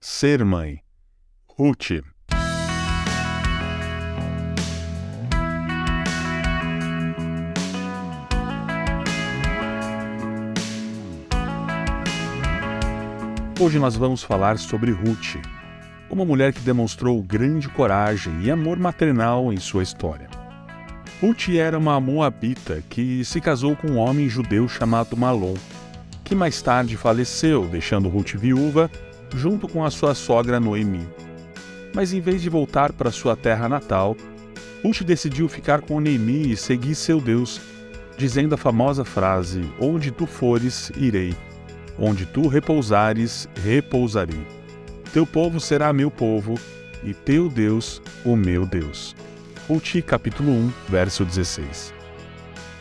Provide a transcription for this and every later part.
Ser mãe. Ruth. Hoje nós vamos falar sobre Ruth, uma mulher que demonstrou grande coragem e amor maternal em sua história. Ruth era uma moabita que se casou com um homem judeu chamado Malom, que mais tarde faleceu, deixando Ruth viúva junto com a sua sogra Noemi. Mas em vez de voltar para sua terra natal, Ruth decidiu ficar com Noemi e seguir seu Deus, dizendo a famosa frase: Onde tu fores, irei. Onde tu repousares, repousarei. Teu povo será meu povo, e teu Deus, o meu Deus. Ruth, capítulo 1, verso 16.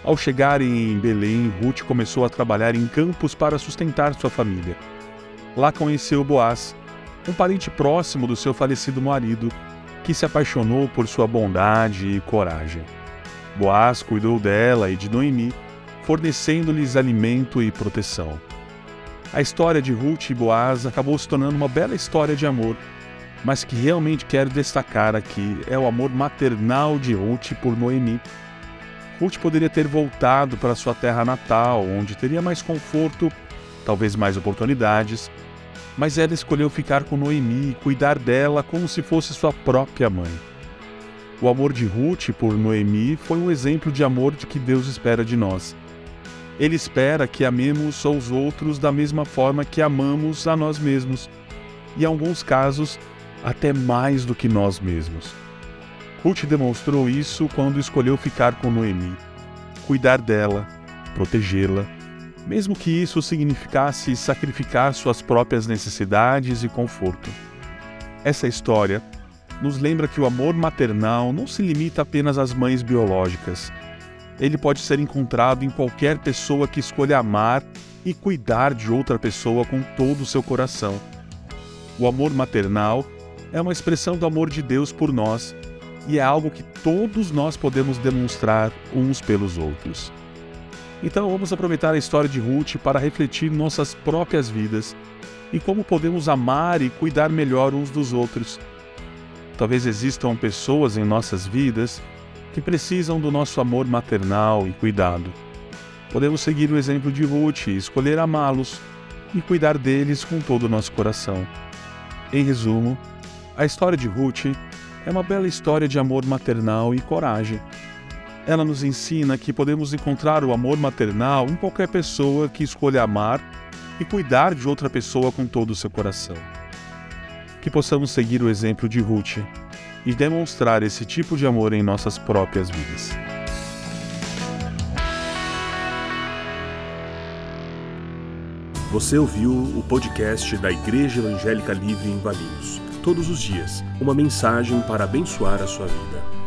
Ao chegarem em Belém, Ruth começou a trabalhar em campos para sustentar sua família. Lá conheceu Boaz, um parente próximo do seu falecido marido, que se apaixonou por sua bondade e coragem. Boaz cuidou dela e de Noemi, fornecendo-lhes alimento e proteção. A história de Ruth e Boaz acabou se tornando uma bela história de amor, mas que realmente quero destacar aqui é o amor maternal de Ruth por Noemi. Ruth poderia ter voltado para sua terra natal, onde teria mais conforto, talvez mais oportunidades, mas ela escolheu ficar com Noemi e cuidar dela como se fosse sua própria mãe. O amor de Ruth por Noemi foi um exemplo de amor de que Deus espera de nós. Ele espera que amemos aos outros da mesma forma que amamos a nós mesmos, e em alguns casos, até mais do que nós mesmos. Ruth demonstrou isso quando escolheu ficar com Noemi, cuidar dela, protegê-la, mesmo que isso significasse sacrificar suas próprias necessidades e conforto. Essa história nos lembra que o amor maternal não se limita apenas às mães biológicas ele pode ser encontrado em qualquer pessoa que escolha amar e cuidar de outra pessoa com todo o seu coração. O amor maternal é uma expressão do amor de Deus por nós e é algo que todos nós podemos demonstrar uns pelos outros. Então vamos aproveitar a história de Ruth para refletir nossas próprias vidas e como podemos amar e cuidar melhor uns dos outros. Talvez existam pessoas em nossas vidas que precisam do nosso amor maternal e cuidado. Podemos seguir o exemplo de Ruth e escolher amá-los e cuidar deles com todo o nosso coração. Em resumo, a história de Ruth é uma bela história de amor maternal e coragem. Ela nos ensina que podemos encontrar o amor maternal em qualquer pessoa que escolha amar e cuidar de outra pessoa com todo o seu coração. Que possamos seguir o exemplo de Ruth e demonstrar esse tipo de amor em nossas próprias vidas. Você ouviu o podcast da Igreja Evangélica Livre em Valinhos. Todos os dias, uma mensagem para abençoar a sua vida.